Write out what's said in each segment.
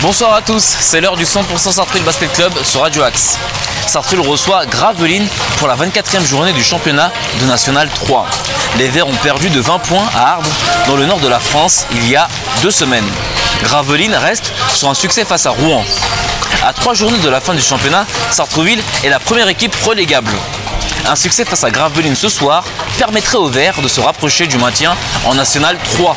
Bonsoir à tous, c'est l'heure du 100% Sartreville Basket Club sur Radio Axe. Sartreville reçoit Gravelines pour la 24e journée du championnat de National 3. Les Verts ont perdu de 20 points à Ardres, dans le nord de la France, il y a deux semaines. Gravelines reste sur un succès face à Rouen. À trois journées de la fin du championnat, Sartreville est la première équipe relégable. Un succès face à Gravelines ce soir permettrait aux Verts de se rapprocher du maintien en National 3.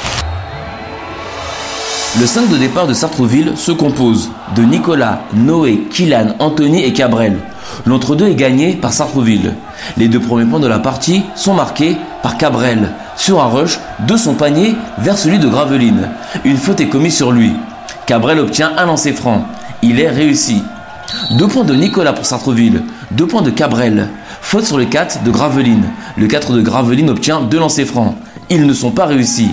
Le 5 de départ de Sartrouville se compose de Nicolas, Noé, Kylan, Anthony et Cabrel. L'entre-deux est gagné par Sartrouville. Les deux premiers points de la partie sont marqués par Cabrel sur un rush de son panier vers celui de Graveline. Une faute est commise sur lui. Cabrel obtient un lancer franc. Il est réussi. Deux points de Nicolas pour Sartrouville. Deux points de Cabrel. Faute sur le 4 de Graveline. Le 4 de Graveline obtient deux lancers francs. Ils ne sont pas réussis.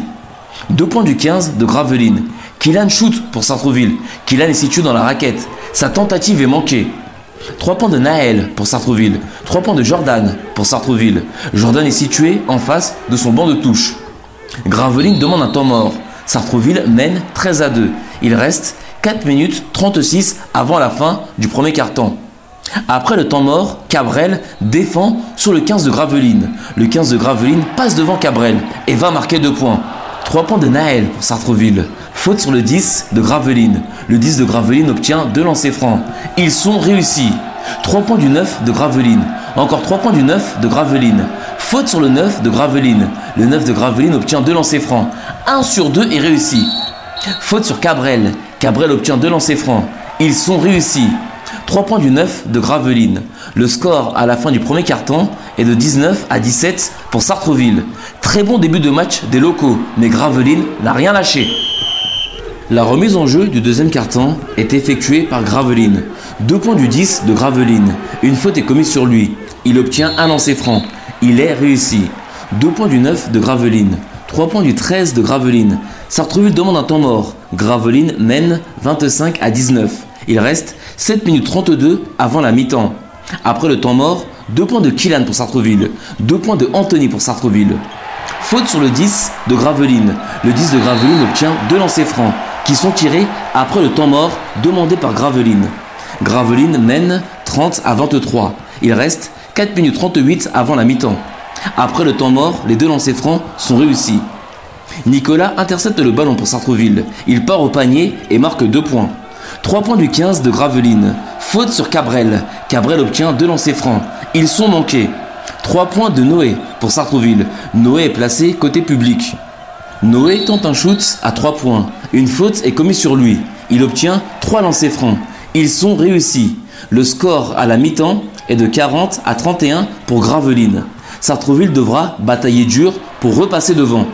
Deux points du 15 de Graveline. Kylan shoot pour Sartrouville. Kylan est situé dans la raquette. Sa tentative est manquée. 3 points de Naël pour Sartrouville. 3 points de Jordan pour Sartrouville. Jordan est situé en face de son banc de touche. Graveline demande un temps mort. Sartrouville mène 13 à 2. Il reste 4 minutes 36 avant la fin du premier quart-temps. Après le temps mort, Cabrel défend sur le 15 de Graveline. Le 15 de Graveline passe devant Cabrel et va marquer 2 points. 3 points de Naël pour Sartreville. Faute sur le 10 de Graveline. Le 10 de Graveline obtient 2 lancers francs. Ils sont réussis. 3 points du 9 de Graveline. Encore 3 points du 9 de Graveline. Faute sur le 9 de Graveline. Le 9 de Graveline obtient 2 lancers francs. 1 sur 2 est réussi. Faute sur Cabrel. Cabrel obtient 2 lancers francs. Ils sont réussis. 3 points du 9 de Graveline. Le score à la fin du premier carton est de 19 à 17 pour Sartreville. Très bon début de match des locaux, mais Graveline n'a rien lâché. La remise en jeu du deuxième carton est effectuée par Graveline. 2 points du 10 de Graveline. Une faute est commise sur lui. Il obtient un lancer franc. Il est réussi. 2 points du 9 de Graveline. 3 points du 13 de Graveline. Sartreville demande un temps mort. Graveline mène 25 à 19. Il reste 7 minutes 32 avant la mi-temps. Après le temps mort, 2 points de Kylan pour Sartreville, 2 points de Anthony pour Sartreville. Faute sur le 10 de Graveline. Le 10 de Graveline obtient 2 lancers francs qui sont tirés après le temps mort demandé par Graveline. Graveline mène 30 à 23. Il reste 4 minutes 38 avant la mi-temps. Après le temps mort, les deux lancers francs sont réussis. Nicolas intercepte le ballon pour Sartreville. Il part au panier et marque 2 points. 3 points du 15 de Graveline. Faute sur Cabrel. Cabrel obtient deux lancers francs. Ils sont manqués. 3 points de Noé pour Sartrouville. Noé est placé côté public. Noé tente un shoot à 3 points. Une faute est commise sur lui. Il obtient 3 lancers francs. Ils sont réussis. Le score à la mi-temps est de 40 à 31 pour Graveline. Sartrouville devra batailler dur pour repasser devant.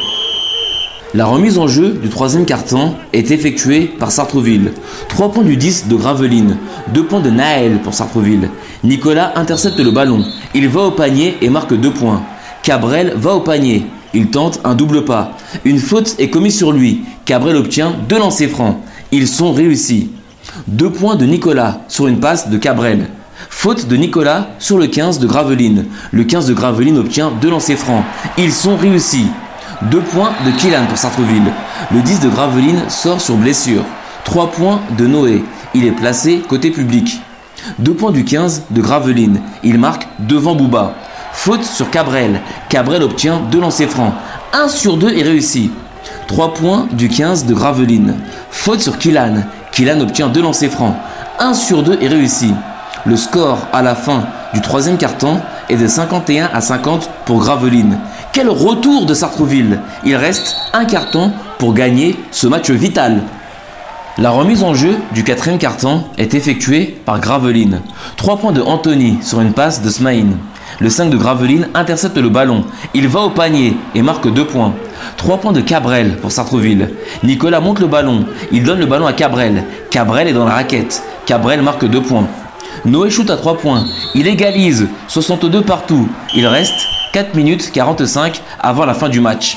La remise en jeu du troisième carton est effectuée par Sartreville. 3 points du 10 de Graveline, 2 points de Naël pour Sartreville. Nicolas intercepte le ballon. Il va au panier et marque 2 points. Cabrel va au panier. Il tente un double pas. Une faute est commise sur lui. Cabrel obtient deux lancers francs. Ils sont réussis. 2 points de Nicolas sur une passe de Cabrel. Faute de Nicolas sur le 15 de Graveline. Le 15 de Graveline obtient deux lancers francs. Ils sont réussis. 2 points de Kylan pour Sartreville. Le 10 de Graveline sort sur blessure. 3 points de Noé. Il est placé côté public. 2 points du 15 de Graveline. Il marque devant Bouba. Faute sur Cabrel. Cabrel obtient 2 lancers francs. 1 sur 2 est réussi. 3 points du 15 de Graveline. Faute sur Kylan. Kylan obtient 2 lancers francs. 1 sur 2 est réussi. Le score à la fin du troisième carton est de 51 à 50 pour Graveline. Quel retour de Sartreville Il reste un carton pour gagner ce match vital. La remise en jeu du quatrième carton est effectuée par Graveline. 3 points de Anthony sur une passe de Smaïn. Le 5 de Graveline intercepte le ballon. Il va au panier et marque 2 points. 3 points de Cabrel pour Sartreville. Nicolas monte le ballon. Il donne le ballon à Cabrel. Cabrel est dans la raquette. Cabrel marque 2 points. Noé shoot à 3 points. Il égalise 62 partout. Il reste 4 minutes 45 avant la fin du match.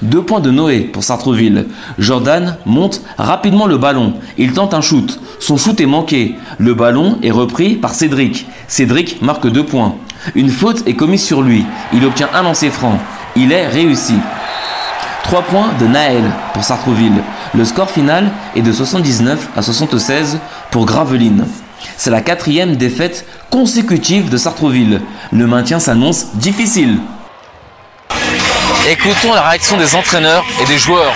Deux points de Noé pour Sartreville. Jordan monte rapidement le ballon. Il tente un shoot. Son shoot est manqué. Le ballon est repris par Cédric. Cédric marque deux points. Une faute est commise sur lui. Il obtient un lancer franc. Il est réussi. Trois points de Naël pour Sartreville. Le score final est de 79 à 76 pour Gravelines. C'est la quatrième défaite consécutive de Sartreville. Le maintien s'annonce difficile. Écoutons la réaction des entraîneurs et des joueurs.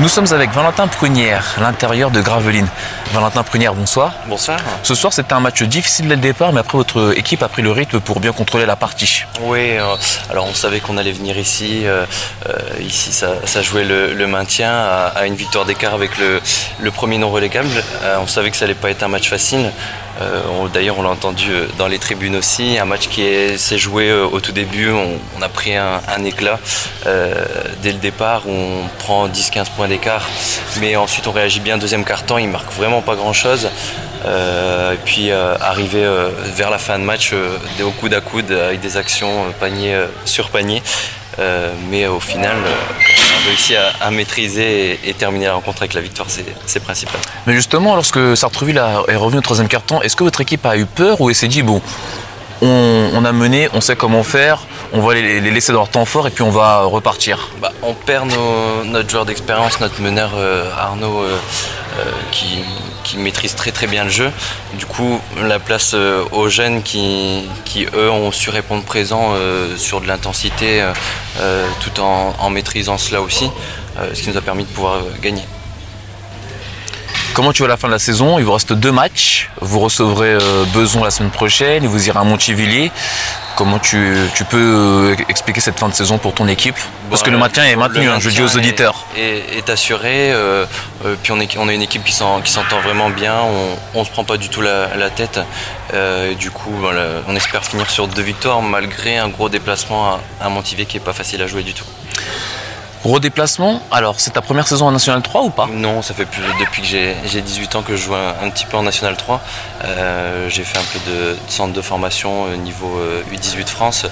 Nous sommes avec Valentin Prunière, l'intérieur de Gravelines. Valentin Prunière, bonsoir. Bonsoir. Ce soir, c'était un match difficile dès le départ, mais après, votre équipe a pris le rythme pour bien contrôler la partie. Oui, euh, alors on savait qu'on allait venir ici. Euh, euh, ici, ça, jouait le, maintien à, une victoire d'écart avec le, premier non relégable. on savait que ça allait pas être un match facile. D'ailleurs, on l'a entendu dans les tribunes aussi. Un match qui s'est joué au tout début. On, a pris un, éclat dès le départ où on prend 10-15 points d'écart. Mais ensuite, on réagit bien. Deuxième quart-temps, il marque vraiment pas grand chose. Euh, et puis euh, arriver euh, vers la fin de match au coude à coude avec des actions panier sur panier. mais au final, réussi à, maîtriser et, terminer la rencontre avec la victoire, c'est principal. Mais justement, lorsque Sartreville est revenu au troisième quart-temps, est-ce que votre équipe a eu peur ou s'est dit, bon, on, a mené, on sait comment faire, on va les, laisser dans leur temps fort et puis on va repartir? Bah, On perd notre joueur d'expérience, notre meneur Arnaud, qui, qui maîtrisent très très bien le jeu. Du coup, la place euh, aux jeunes qui, qui, eux ont su répondre présent euh, sur de l'intensité euh, tout en, maîtrisant cela aussi, ce qui nous a permis de pouvoir gagner. Comment tu vois la fin de la saison? Il vous reste deux matchs. Vous recevrez Beson la semaine prochaine et vous irez à Montivilliers. Comment tu, peux euh, expliquer cette fin de saison pour ton équipe Parce que le maintien est maintenu, hein, je dis aux auditeurs. Est, est assuré, euh, euh, puis on, est, on a une équipe qui s'entend vraiment bien, on ne se prend pas du tout la, tête. du coup, on espère finir sur deux victoires malgré un gros déplacement à, à Montivier qui n'est pas facile à jouer du tout. Redéplacement, alors c'est ta première saison en National 3 ou pas? Non, ça fait plus depuis que j'ai 18 ans que je joue un, petit peu en National 3. Euh, j'ai fait un peu de, centre de formation au niveau U18 euh, France.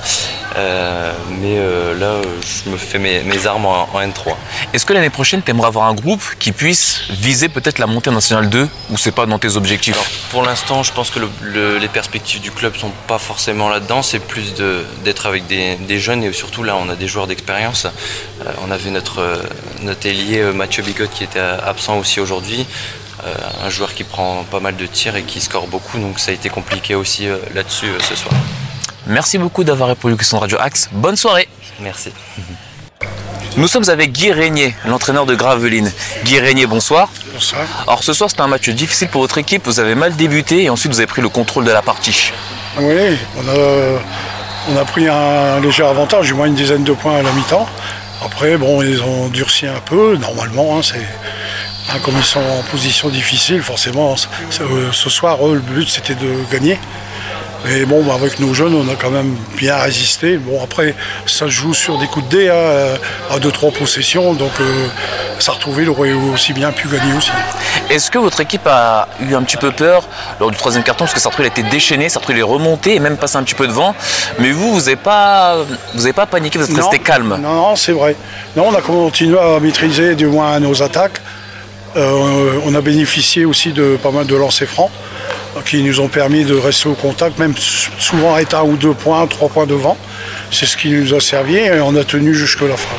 Euh, mais là, je me fais mes, armes en, N3. Est-ce que l'année prochaine, tu aimerais avoir un groupe qui puisse viser peut-être la montée en National 2 ou c'est pas dans tes objectifs? Pour l'instant, je pense que les perspectives du club sont pas forcément là-dedans. C'est plus d'être avec des, jeunes et surtout là, on a des joueurs d'expérience. on a notre, euh, notre ailier euh, Mathieu Bigot qui était absent aussi aujourd'hui. Euh, un joueur qui prend pas mal de tirs et qui score beaucoup, donc ça a été compliqué aussi là-dessus ce soir. Merci beaucoup d'avoir répondu aux questions de Radio Axe. Bonne soirée. Merci. Nous sommes avec Guy Régnier, l'entraîneur de Gravelines. Guy Régnier, bonsoir. Bonsoir. Alors ce soir, c'était un match difficile pour votre équipe. Vous avez mal débuté et ensuite vous avez pris le contrôle de la partie. Oui, on a, on a pris un léger avantage, du moins une dizaine de points à la mi-temps. Après, bon, ils ont durci un peu, normalement, hein, c'est. Hein, comme ils sont en position difficile, forcément, euh, ce soir, le but c'était de gagner. Et bon, bah, avec nos jeunes, on a quand même bien résisté. Bon, après, ça joue sur des coups de dé, hein, à 2-3 possessions. Donc, euh, il aurait aussi bien pu gagner aussi. Est-ce que votre équipe a eu un petit peu peur lors du troisième carton? Parce que Sartreville a été déchaîné, Sartreville est remonté et même passé un petit peu devant. Mais vous, vous n'avez pas, vous pas paniqué, vous êtes resté calme? Non, non, c'est vrai. Non, on a continué à maîtriser du moins nos attaques. Euh, on a bénéficié aussi de pas mal de lancers francs qui nous ont permis de rester au contact, même souvent être un ou deux points, trois points devant. C'est ce qui nous a servi et on a tenu jusque la fin.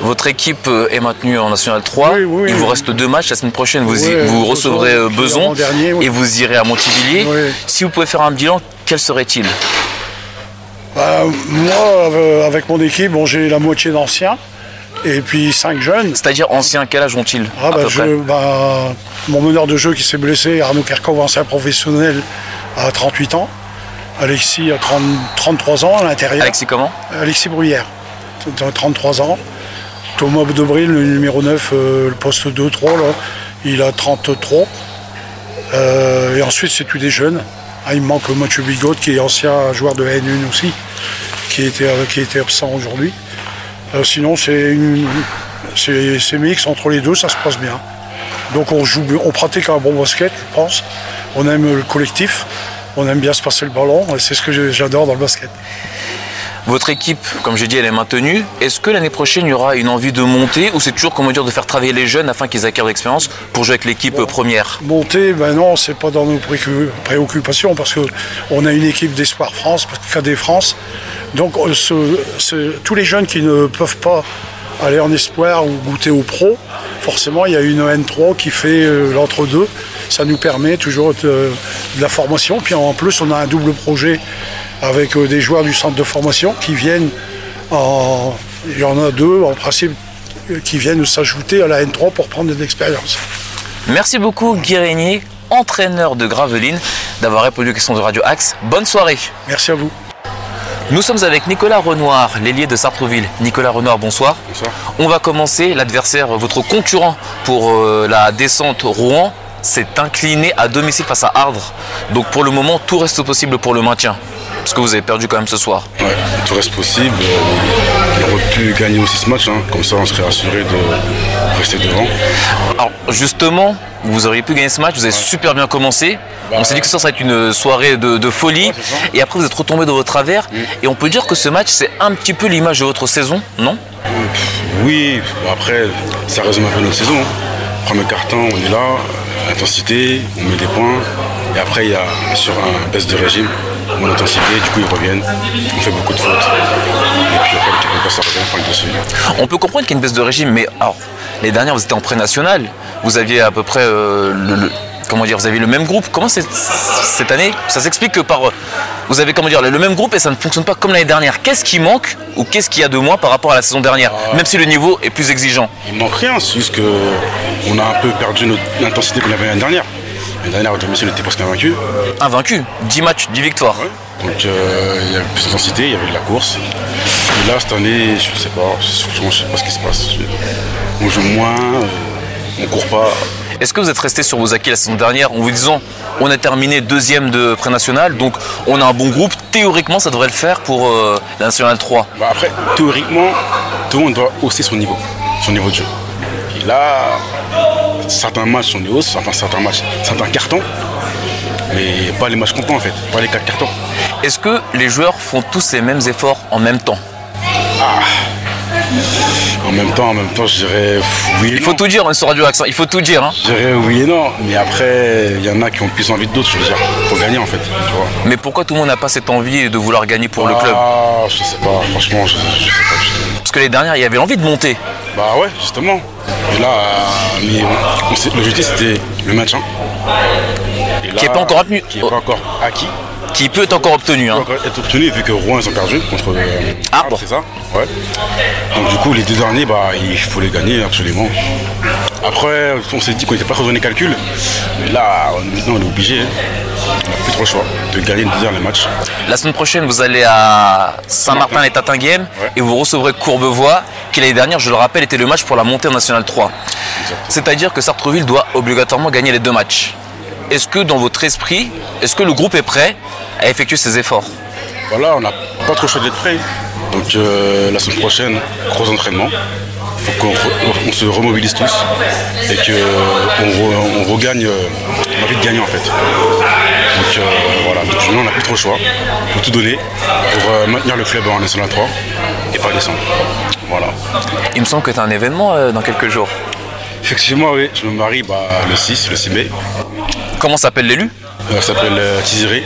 Votre équipe euh, est maintenue en National 3. Il vous reste deux matchs. La semaine prochaine, vous, vous recevrez euh, Beson et vous irez à Montivilliers. Si vous pouvez faire un bilan, quel serait-il? Bah, Moi, avec mon équipe, bon, j'ai la moitié d'anciens et puis cinq jeunes. C'est-à-dire anciens, quel âge ont-ils ah, bah, bah, Mon meneur de jeu qui s'est blessé, Arnaud Kerkov, ancien professionnel, à 38 ans. Alexis a 33 ans à l'intérieur. Alexis comment? Alexis Bruyère, 33 ans. Thomas Debril, le numéro 9, euh, le poste 2-3, il a 33. Euh, et ensuite, c'est tous des jeunes. Ah, il manque Mathieu Bigot, qui est ancien joueur de N1 aussi, qui était, qui était absent aujourd'hui. Euh, sinon, c'est mix entre les deux, ça se passe bien. Donc on joue, on pratique un bon basket, je pense. On aime le collectif, on aime bien se passer le ballon, et c'est ce que j'adore dans le basket. Votre équipe, comme j'ai dit, elle est maintenue. Est-ce que l'année prochaine, il y aura une envie de monter ou c'est toujours, comment dire, de faire travailler les jeunes afin qu'ils acquièrent l'expérience pour jouer avec l'équipe première? Monter, ben non, c'est pas dans nos préoccupations parce qu'on a une équipe d'Espoir France, KD France. Donc euh, tous les jeunes qui ne peuvent pas aller en espoir ou goûter au pro, forcément il y a une N3 qui fait euh, l'entre-deux. Ça nous permet toujours de, de, la formation. Puis en plus on a un double projet avec euh, des joueurs du centre de formation qui viennent en. Il y en a deux en principe qui viennent s'ajouter à la N3 pour prendre de l'expérience. Merci beaucoup Guy Régnier, entraîneur de Gravelines, d'avoir répondu aux questions de Radio Axe. Bonne soirée. Merci à vous. Nous sommes avec Nicolas Renoir, l'ailier de Sartreville. Nicolas Renoir, bonsoir. Bonsoir. On va commencer. L'adversaire, votre concurrent pour euh, la descente Rouen, s'est incliné à domicile face à Ardres. Donc pour le moment, tout reste possible pour le maintien. Parce que vous avez perdu quand même ce soir. Ouais, tout reste possible. On aurait pu gagner aussi ce match, hein. comme ça on serait assuré de rester devant. Alors justement, vous auriez pu gagner ce match, vous avez super bien commencé. Bah, on s'est dit que ça, ça va être une soirée de, de folie. Ouais, et après, vous êtes retombé dans votre travers. Et on peut dire que ce match, c'est un petit peu l'image de votre saison, non? Oui, après, ça résume un peu notre saison. hein. Premier carton, on est là, intensité, on met des points. Et après, il y a sur un baisse de régime, moins d'intensité, du coup ils reviennent, on fait beaucoup de fautes. Et puis après, l'équipe adverse revient, prend le dessus. On peut comprendre qu'il y a une baisse de régime, mais alors, les dernières, vous étiez en pré-national. Vous aviez à peu près euh, le, le- comment dire, vous aviez le même groupe. Comment c'est cette année Ça s'explique que par, euh, vous avez comment dire, le même groupe et ça ne fonctionne pas comme l'année dernière. Qu'est-ce qui manque ou qu'est-ce qu'il y a de moins par rapport à la saison dernière, même si le niveau est plus exigeant? Il manque rien, c'est juste qu'on a un peu perdu notre- l'intensité qu'on avait l'année dernière. L'année dernière, domicile, on était presque invaincu. Invaincu, 10 matchs, 10 victoires. Donc euh, il y avait plus d'intensité, il y avait de la course. Et là, cette année, je sais pas, franchement, je sais pas ce qui se passe. On joue moins, euh, on court pas. Est-ce que vous êtes resté sur vos acquis la saison dernière en vous disant on a terminé deuxième de pré-national, donc on a un bon groupe, théoriquement ça devrait le faire pour euh, la nationale 3 Bah, après, théoriquement, tout le monde doit hausser son niveau, son niveau de jeu. Et là, certains matchs, on est hausse, enfin certains matchs, certains cartons, mais pas les matchs complets en fait, pas les quatre cartons. Est-ce que les joueurs font tous ces mêmes efforts en même temps? En même temps, en même temps, je dirais oui Il faut non. tout dire, on est sur Radio Accent, il faut tout dire. hein. Je dirais oui et non, mais après, il y en a qui ont plus envie que d'autres, je veux dire, pour gagner en fait, tu vois. Mais pourquoi tout le monde n'a pas cette envie de vouloir gagner pour le club? Ah, je sais pas, franchement, je, je sais pas du tout. Que les dernières, il y avait envie de monter. Bah ouais, justement. Et là, euh, l'objectif c'était le maintien. Et là, Qui est pas encore acquis. Qui est pas encore acquis. Qui peut être encore obtenu. Hein. peut encore être obtenu vu que Rouen ils ont perdu contre euh, Arbre. c'est ça Ouais. Donc du coup les deux derniers bah il faut les gagner absolument. Après on s'est dit qu'on n'était pas trop dans les calculs. Mais là maintenant on est obligé. hein. On n'a plus trop le choix de gagner les deux derniers matchs. La semaine prochaine, vous allez à Saint-Martin les Tatinguem Ouais. et vous recevrez Courbevoie, qui l'année dernière, je le rappelle, était le match pour la montée en National 3. C'est-à-dire que Sartreville doit obligatoirement gagner les deux matchs. Est-ce que dans votre esprit, est-ce que le groupe est prêt à effectuer ces efforts Voilà, on n'a pas trop le choix d'être prêt. Donc euh, la semaine prochaine, gros entraînement. faut qu'on re- se remobilise tous et qu'on re- on regagne euh, l'envie de gagner en fait. Donc euh, voilà, donc nous on n'a plus trop le choix. Il faut tout donner pour euh, maintenir le club en National 3 et pas descendre. Voilà. Il me semble que tu as un événement euh, dans quelques jours. Effectivement, oui, je me marie bah, le 6, le 6 mai. Comment s'appelle l'élu Euh, ça s'appelle euh, Tiziré.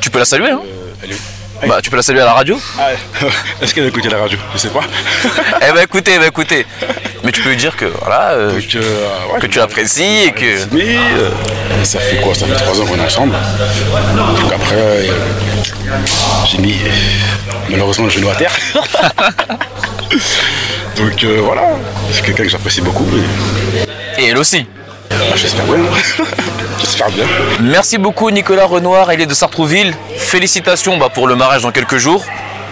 Tu peux la saluer, hein Euh, elle est où Bah, tu peux la saluer à la radio Ah, Est-ce qu'elle a écouté la radio Je sais pas. Eh ben écoutez, ben écoutez. Mais tu peux lui dire que voilà, euh, Donc, euh, ouais, que tu apprécies et que. Mais euh, ça fait quoi Ça fait trois ans qu'on est ensemble. Donc après, j'ai mis malheureusement le genou à terre. Donc voilà, c'est quelqu'un que j'apprécie beaucoup. Et, Et elle aussi. J'espère bien. j'espère bien. Merci beaucoup Nicolas Renoir, il est de Sartrouville. Félicitations bah, pour le mariage dans quelques jours.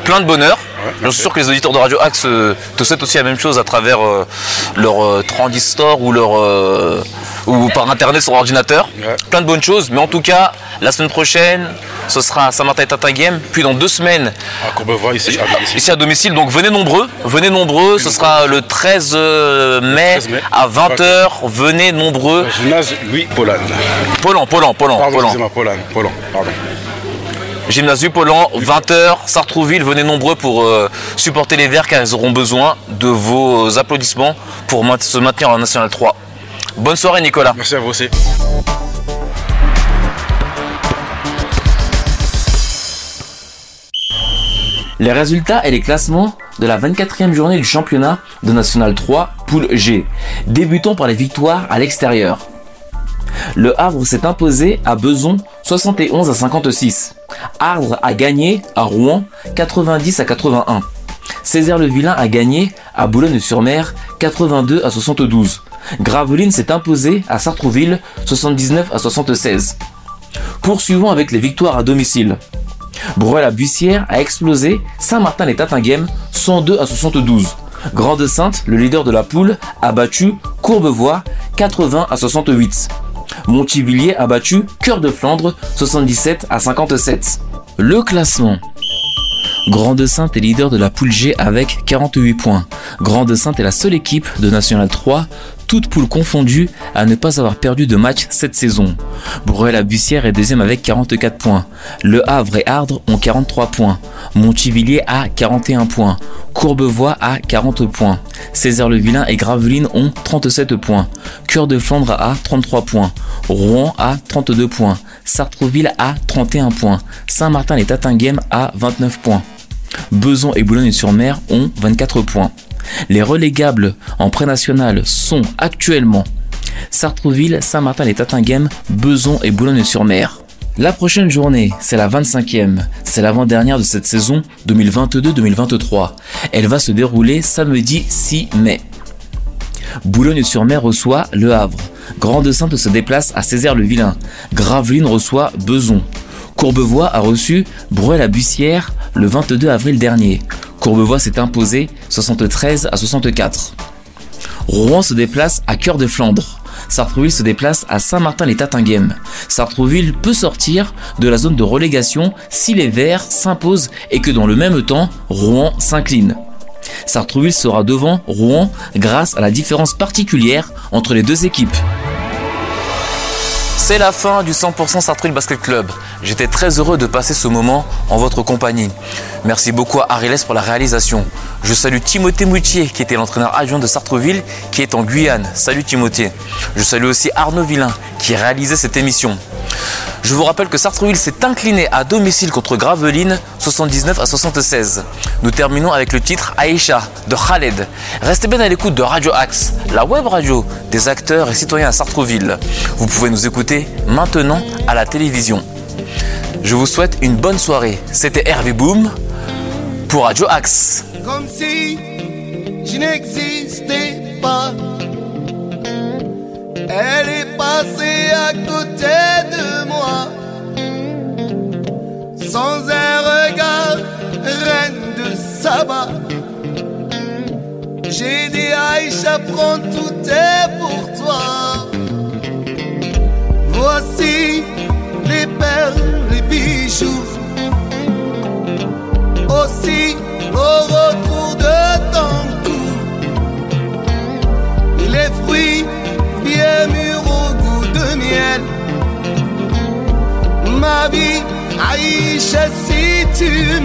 Plein de bonheur. Je suis sûr que les auditeurs de Radio Axe euh, te souhaitent aussi la même chose à travers euh, leur euh, transistor ou leur ou par internet sur ordinateur. Plein de bonnes choses. Mais en tout cas, la semaine prochaine, ce sera à Saint-Martin et Tatinguem. Puis dans deux semaines, À Courbevoie, ici, à domicile. ici à domicile. Donc venez nombreux. Venez nombreux. Ce sera le 13 euh, mai 13 mai. à 20h. Venez nombreux. Gymnase Louis Polan. Polan, Polan. Polan, pardon. Gymnase Polan, 20h, Sartrouville, venez nombreux pour euh, supporter les Verts car ils auront besoin de vos applaudissements pour se maintenir en National 3. Bonne soirée Nicolas. Merci à vous aussi. Les résultats et les classements de la 24e journée du championnat de National 3, poule G. Débutons par les victoires à l'extérieur. Le Havre s'est imposé à Beson 71 à 56. Ardre a gagné à Rouen 90 à 81. Césaire-le-Vilain a gagné à Boulogne-sur-Mer 82 à 72. Gravelines s'est imposé à Sartrouville 79 à 76. Poursuivons avec les victoires à domicile. Bruel-la-Bussière a explosé Saint-Martin-les-Tatinghem 102 à 72. Grande-Sainte, le leader de la poule, a battu Courbevoie 80 à 68. Montivilliers a battu Cœur de Flandre 77 à 57. Le classement. Grande-Sainte est leader de la poule G avec 48 points. Grande-Sainte est la seule équipe de National 3 toutes poules confondues, à ne pas avoir perdu de match cette saison. Bruel-la-Bussière est deuxième avec 44 points. Le Havre et Ardre ont 43 points. Montivilliers a 41 points. Courbevoie a 40 points. Césaire-le-Vilain et Gravelines ont 37 points. Cœur de Flandre a 33 points. Rouen a 32 points. Sartreville a 31 points. Saint-Martin et Tatinghem a 29 points. Beson et Boulogne-sur-Mer ont 24 points. Les relégables en pré-national sont actuellement Sartrouville, Saint-Martin et Tatinghem, Beson et Boulogne-sur-Mer. La prochaine journée, c'est la 25e, c'est l'avant-dernière de cette saison 2022-2023. Elle va se dérouler samedi 6 mai. Boulogne-sur-Mer reçoit Le Havre. Grande-Sainte se déplace à Césaire-le-Vilain. Gravelines reçoit Beson. Courbevoie a reçu Bruel-la-Bussière le 22 avril dernier. Courbevoie s'est imposé 73 à 64. Rouen se déplace à Cœur de Flandre. Sartrouville se déplace à Saint-Martin-les-Tatinghem. Sartrouville peut sortir de la zone de relégation si les Verts s'imposent et que dans le même temps, Rouen s'incline. Sartrouville sera devant Rouen grâce à la différence particulière entre les deux équipes. C'est la fin du 100% Sartrouville Basket Club. J'étais très heureux de passer ce moment en votre compagnie. Merci beaucoup à Ariles pour la réalisation. Je salue Timothée Moutier qui était l'entraîneur adjoint de Sartreville qui est en Guyane. Salut Timothée. Je salue aussi Arnaud Villain qui réalisait cette émission. Je vous rappelle que Sartreville s'est incliné à domicile contre Gravelines 79 à 76. Nous terminons avec le titre Aïcha de Khaled. Restez bien à l'écoute de Radio Axe, la web radio des acteurs et citoyens à Sartreville. Vous pouvez nous écouter maintenant à la télévision. Je vous souhaite une bonne soirée. C'était Hervé Boom pour Radio Axe. Comme si je n'existais pas. Elle est passée à côté de moi. Sans un regard, reine de Saba. J'ai dit Aïcha, prends tout est pour toi. Voici les perles, les bijoux. Aussi Ma vie, Aïcha, si tu